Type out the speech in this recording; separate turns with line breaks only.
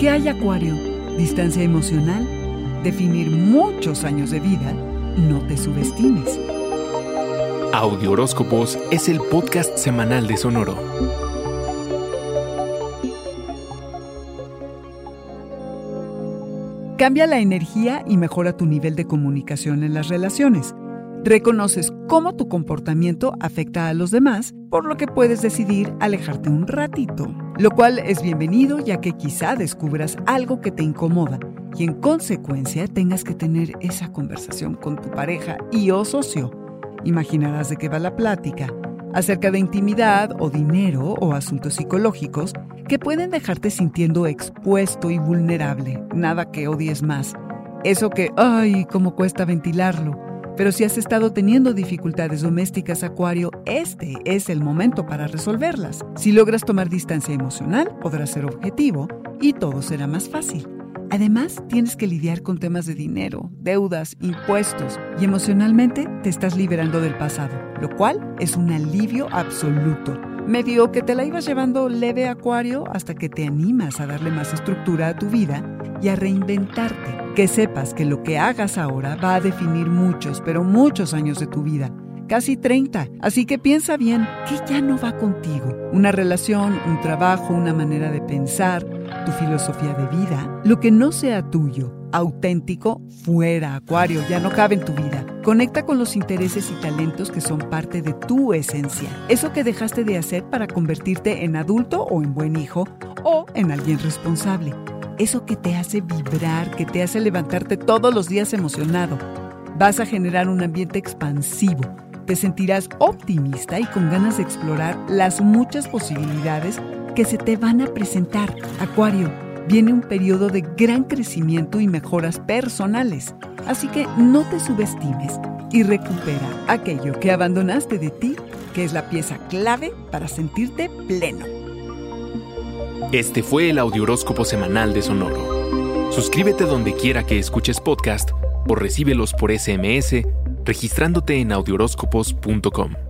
¿Qué hay Acuario? Distancia emocional, definir muchos años de vida, no te subestimes.
Audio Horóscopos es el podcast semanal de Sonoro.
Cambia la energía y mejora tu nivel de comunicación en las relaciones. Reconoces cómo tu comportamiento afecta a los demás, por lo que puedes decidir alejarte un ratito, lo cual es bienvenido ya que quizá descubras algo que te incomoda y en consecuencia tengas que tener esa conversación con tu pareja y o socio. Imaginarás de qué va la plática, acerca de intimidad o dinero o asuntos psicológicos que pueden dejarte sintiendo expuesto y vulnerable, nada que odies más. Eso que, ay, cómo cuesta ventilarlo pero si has estado teniendo dificultades domésticas, Acuario, este es el momento para resolverlas. Si logras tomar distancia emocional, podrás ser objetivo y todo será más fácil. Además, tienes que lidiar con temas de dinero, deudas, impuestos y emocionalmente te estás liberando del pasado, lo cual es un alivio absoluto. Medio que te la ibas llevando leve Acuario hasta que te animas a darle más estructura a tu vida y a reinventarte. Que sepas que lo que hagas ahora va a definir muchos, pero muchos años de tu vida. Casi 30. Así que piensa bien, ¿qué ya no va contigo? Una relación, un trabajo, una manera de pensar, tu filosofía de vida. Lo que no sea tuyo, auténtico, fuera, Acuario, ya no cabe en tu vida. Conecta con los intereses y talentos que son parte de tu esencia. Eso que dejaste de hacer para convertirte en adulto o en buen hijo o en alguien responsable eso que te hace vibrar, que te hace levantarte todos los días emocionado. Vas a generar un ambiente expansivo. Te sentirás optimista y con ganas de explorar las muchas posibilidades que se te van a presentar. Acuario, viene un periodo de gran crecimiento y mejoras personales. Así que no te subestimes y recupera aquello que abandonaste de ti, que es la pieza clave para sentirte pleno.
Este fue el Audioróscopo Semanal de Sonoro. Suscríbete donde quiera que escuches podcast o recíbelos por SMS registrándote en audioróscopos.com.